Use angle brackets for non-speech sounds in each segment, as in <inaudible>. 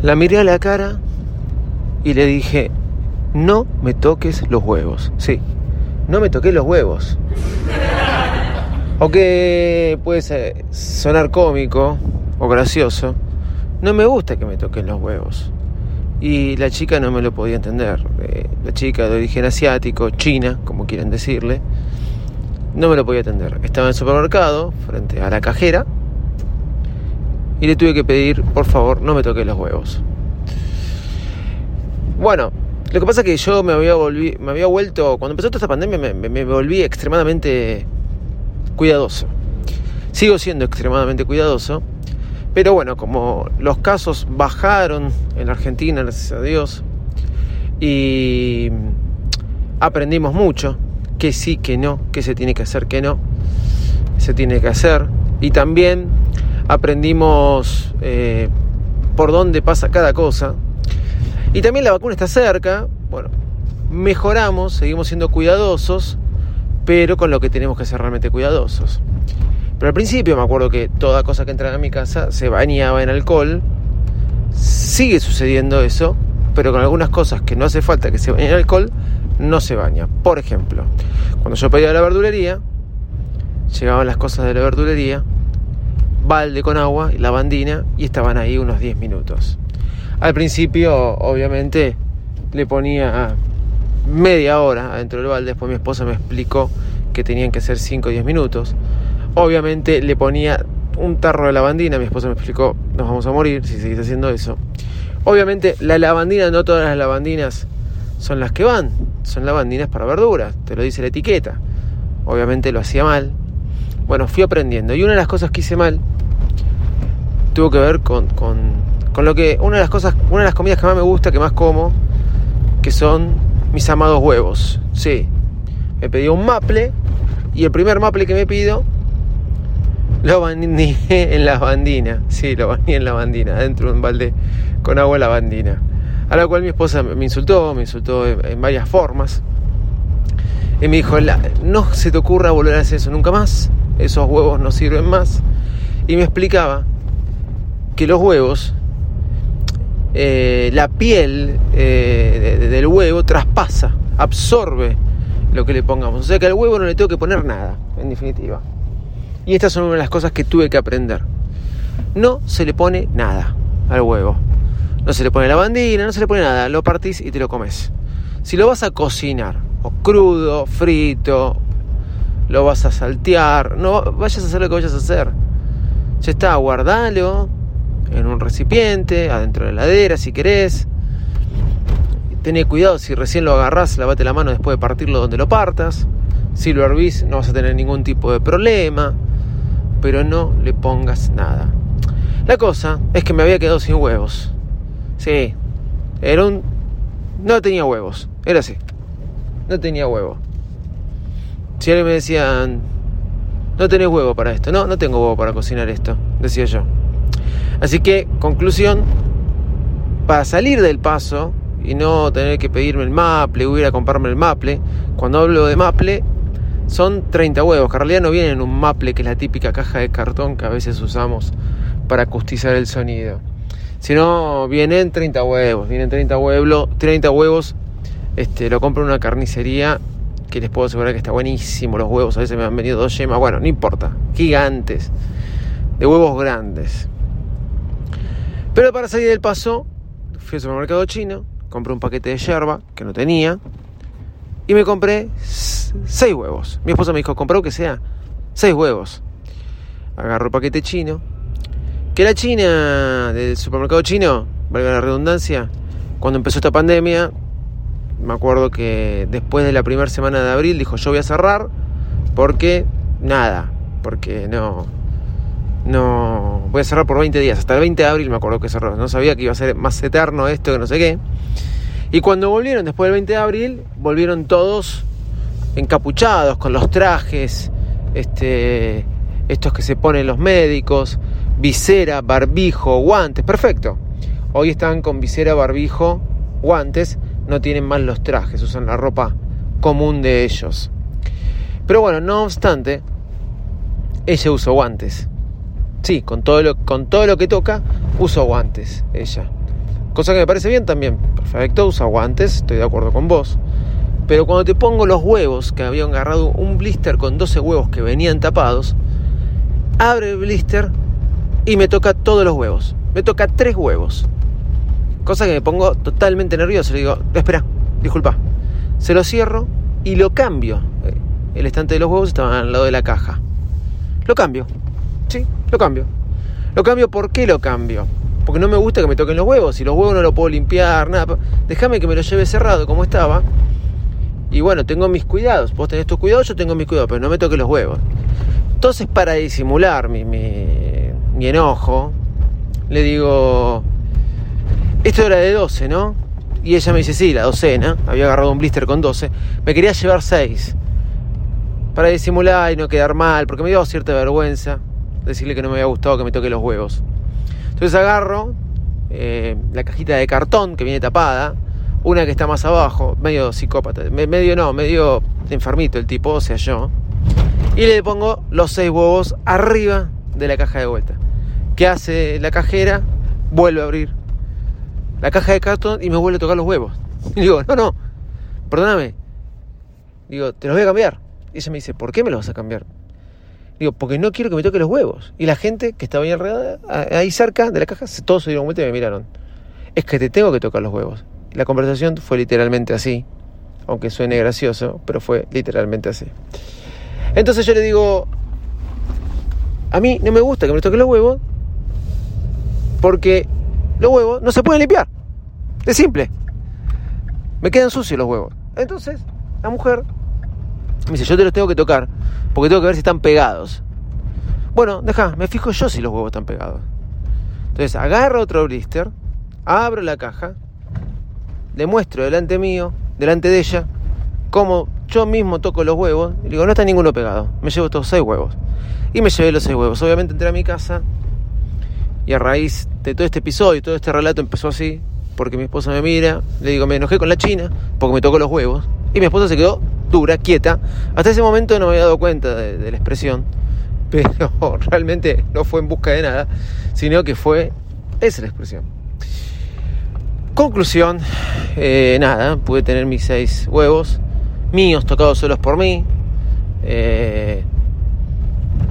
La miré a la cara y le dije, no me toques los huevos. Sí, no me toques los huevos. Aunque puede sonar cómico o gracioso, no me gusta que me toquen los huevos. Y la chica no me lo podía entender. Eh, la chica de origen asiático, china, como quieran decirle, no me lo podía entender. Estaba en el supermercado, frente a la cajera, y le tuve que pedir, por favor, no me toque los huevos. Bueno, lo que pasa es que yo me había, me había vuelto, cuando empezó toda esta pandemia, me, me volví extremadamente cuidadoso. Sigo siendo extremadamente cuidadoso, pero bueno, como los casos bajaron en Argentina, gracias a Dios, y aprendimos mucho, que sí, que no, que se tiene que hacer, que no, se tiene que hacer, y también aprendimos eh, por dónde pasa cada cosa. Y también la vacuna está cerca, bueno, mejoramos, seguimos siendo cuidadosos, pero con lo que tenemos que ser realmente cuidadosos. Pero al principio me acuerdo que toda cosa que entraba a mi casa se bañaba en alcohol. Sigue sucediendo eso, pero con algunas cosas que no hace falta que se bañe en alcohol, no se baña. Por ejemplo, cuando yo pedía la verdulería, llegaban las cosas de la verdulería balde con agua y lavandina y estaban ahí unos 10 minutos. Al principio, obviamente, le ponía media hora adentro del balde, después mi esposa me explicó que tenían que ser 5 o 10 minutos. Obviamente le ponía un tarro de lavandina, mi esposa me explicó, nos vamos a morir si seguís haciendo eso. Obviamente la lavandina, no todas las lavandinas son las que van, son lavandinas para verduras, te lo dice la etiqueta. Obviamente lo hacía mal. Bueno, fui aprendiendo. Y una de las cosas que hice mal tuvo que ver con, con, lo que una de las cosas, una de las comidas que más me gusta, que más como, que son mis amados huevos. Sí, me pedí un maple y el primer maple que me pido lo bandí <laughs> en la bandina. Sí, lo bandí en la bandina, dentro de un balde con agua en la bandina. A la cual mi esposa me insultó, me insultó en varias formas. Y me dijo, no se te ocurra volver a hacer eso nunca más, esos huevos no sirven más. Y me explicaba que los huevos, eh, la piel eh, del huevo traspasa, absorbe lo que le pongamos. O sea que al huevo no le tengo que poner nada, en definitiva. Y estas son una de las cosas que tuve que aprender. No se le pone nada al huevo. No se le pone la bandina, no se le pone nada. Lo partís y te lo comes. Si lo vas a cocinar, o crudo, frito, lo vas a saltear, no vayas a hacer lo que vayas a hacer. Ya está, guardalo, en un recipiente, adentro de la heladera si querés. Tené cuidado si recién lo agarrás, lavate la mano después de partirlo donde lo partas. Si lo hervís no vas a tener ningún tipo de problema, pero no le pongas nada. La cosa es que me había quedado sin huevos. Sí, era un... No tenía huevos, era así. No tenía huevo. Si alguien me decía, no tenés huevo para esto. No, no tengo huevo para cocinar esto, decía yo. Así que, conclusión, para salir del paso y no tener que pedirme el maple o ir a comprarme el maple, cuando hablo de maple, son 30 huevos, que en realidad no vienen en un maple, que es la típica caja de cartón que a veces usamos para acustizar el sonido. Sino vienen 30 huevos, vienen 30 huevos, 30 huevos, este, lo compro en una carnicería que les puedo asegurar que está buenísimo. Los huevos a veces me han venido dos yemas, bueno, no importa, gigantes, de huevos grandes. Pero para salir del paso, fui al supermercado chino, compré un paquete de yerba que no tenía y me compré seis huevos. Mi esposa me dijo, compró que sea seis huevos. Agarro el paquete chino. Que la China, del supermercado chino, valga la redundancia, cuando empezó esta pandemia, me acuerdo que después de la primera semana de abril dijo yo voy a cerrar porque nada, porque no, no voy a cerrar por 20 días, hasta el 20 de abril me acuerdo que cerró, no sabía que iba a ser más eterno esto que no sé qué. Y cuando volvieron después del 20 de abril, volvieron todos encapuchados con los trajes, este, estos que se ponen los médicos, visera, barbijo, guantes, perfecto. Hoy están con visera, barbijo, guantes, no tienen más los trajes, usan la ropa común de ellos. Pero bueno, no obstante, ella usó guantes. Sí, con todo lo, con todo lo que toca, uso guantes, ella. Cosa que me parece bien también. Perfecto, usa guantes, estoy de acuerdo con vos. Pero cuando te pongo los huevos, que habían agarrado un blister con 12 huevos que venían tapados, abre el blister y me toca todos los huevos. Me toca tres huevos. Cosa que me pongo totalmente nervioso. Le digo, espera, disculpa. Se lo cierro y lo cambio. El estante de los huevos estaba al lado de la caja. Lo cambio. Sí, lo cambio. Lo cambio, ¿por qué lo cambio? Porque no me gusta que me toquen los huevos. Y los huevos no lo puedo limpiar, nada. Déjame que me lo lleve cerrado como estaba. Y bueno, tengo mis cuidados. Vos tenés tus cuidados, yo tengo mis cuidados, pero no me toques los huevos. Entonces, para disimular mi, mi enojo, le digo, esto era de 12, ¿no? Y ella me dice, sí, la docena, había agarrado un blister con 12, me quería llevar 6, para disimular y no quedar mal, porque me dio cierta vergüenza decirle que no me había gustado que me toque los huevos. Entonces agarro eh, la cajita de cartón que viene tapada, una que está más abajo, medio psicópata, medio no, medio enfermito el tipo, o sea yo, y le pongo los 6 huevos arriba de la caja de vuelta. ¿Qué hace la cajera? Vuelve a abrir la caja de cartón y me vuelve a tocar los huevos. <laughs> Y digo, no, no, perdóname. Digo, te los voy a cambiar. Y ella me dice, ¿por qué me los vas a cambiar? Digo, porque no quiero que me toque los huevos. Y la gente que estaba ahí alrededor, ahí cerca de la caja, todos se dieron vuelta y me miraron. Es que te tengo que tocar los huevos. La conversación fue literalmente así. Aunque suene gracioso, pero fue literalmente así. Entonces yo le digo, a mí no me gusta que me toque los huevos porque los huevos no se pueden limpiar. Es simple. Me quedan sucios los huevos. Entonces, la mujer me dice, yo te los tengo que tocar, porque tengo que ver si están pegados. Bueno, deja, me fijo yo si los huevos están pegados. Entonces, agarro otro blister, abro la caja, le muestro delante mío, delante de ella, cómo yo mismo toco los huevos, y digo, no está ninguno pegado, me llevo estos seis huevos. Y me llevé los seis huevos. Obviamente entré a mi casa, y a raíz de todo este episodio, todo este relato empezó así, porque mi esposa me mira, le digo, me enojé con la China, porque me tocó los huevos, y mi esposa se quedó dura, quieta. Hasta ese momento no me había dado cuenta de, la expresión, <laughs> pero realmente no fue en busca de nada, sino que fue, esa la expresión. Conclusión, eh, nada, pude tener mis seis huevos, míos tocados solos por mí. Eh,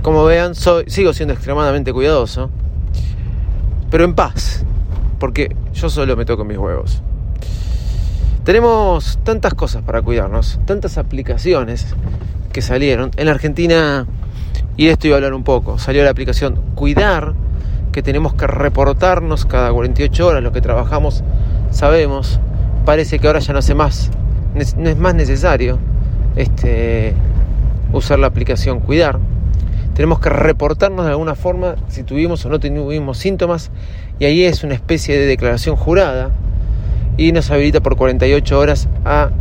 como vean, soy, sigo siendo extremadamente cuidadoso pero en paz, porque yo solo me toco mis huevos. Tenemos tantas cosas para cuidarnos, tantas aplicaciones que salieron. En la Argentina, y de esto iba a hablar un poco, salió la aplicación Cuidar, que tenemos que reportarnos cada 48 horas lo que trabajamos, sabemos. Parece que ahora ya no hace más, no es más necesario este, usar la aplicación Cuidar tenemos que reportarnos de alguna forma si tuvimos o no tuvimos síntomas y ahí es una especie de declaración jurada y nos habilita por 48 horas a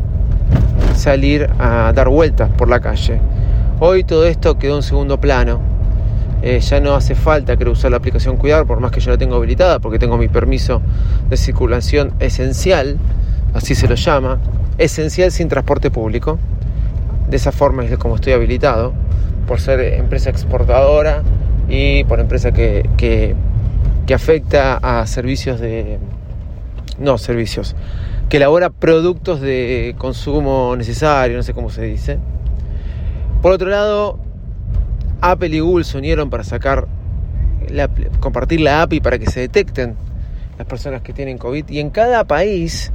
salir a dar vueltas por la calle. Hoy todo esto quedó en segundo plano. Eh, ya no hace falta creo usar la aplicación Cuidar, por más que yo la tengo habilitada, porque tengo mi permiso de circulación esencial, así se lo llama, esencial sin transporte público. De esa forma es como estoy habilitado por ser empresa exportadora y por empresa que, que, afecta a servicios de... No, servicios. Que elabora productos de consumo necesario, no sé cómo se dice. Por otro lado, Apple y Google se unieron para sacar, compartir la API para que se detecten las personas que tienen COVID. Y en cada país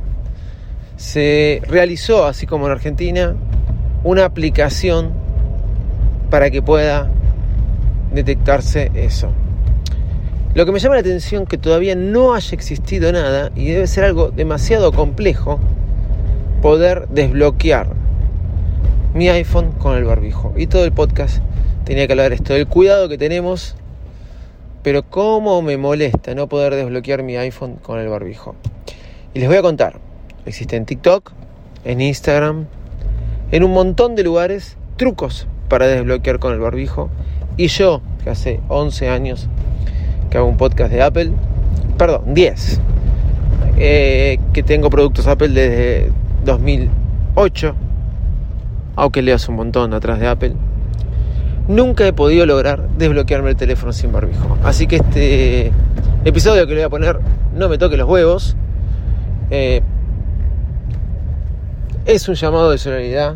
se realizó, así como en Argentina, una aplicación para que pueda detectarse eso. Lo que me llama la atención es que todavía no haya existido nada y debe ser algo demasiado complejo poder desbloquear mi iPhone con el barbijo. Y todo el podcast tenía que hablar esto, del cuidado que tenemos pero cómo me molesta no poder desbloquear mi iPhone con el barbijo. Y les voy a contar. Existe en TikTok, en Instagram, en un montón de lugares trucos para desbloquear con el barbijo. Y yo, que hace 11 años que hago un podcast de Apple, perdón, 10, eh, que tengo productos Apple desde 2008, aunque leas un montón atrás de Apple, nunca he podido lograr desbloquearme el teléfono sin barbijo. Así que este episodio que le voy a poner, no me toque los huevos, eh, es un llamado de solidaridad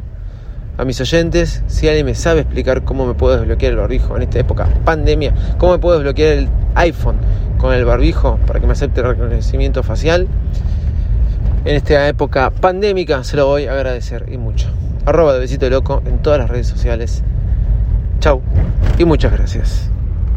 a mis oyentes. Si alguien me sabe explicar cómo me puedo desbloquear el barbijo en esta época pandemia, cómo me puedo desbloquear el iPhone con el barbijo para que me acepte el reconocimiento facial, en esta época pandémica se lo voy a agradecer y mucho. Arroba de besito loco en todas las redes sociales. Chau y muchas gracias.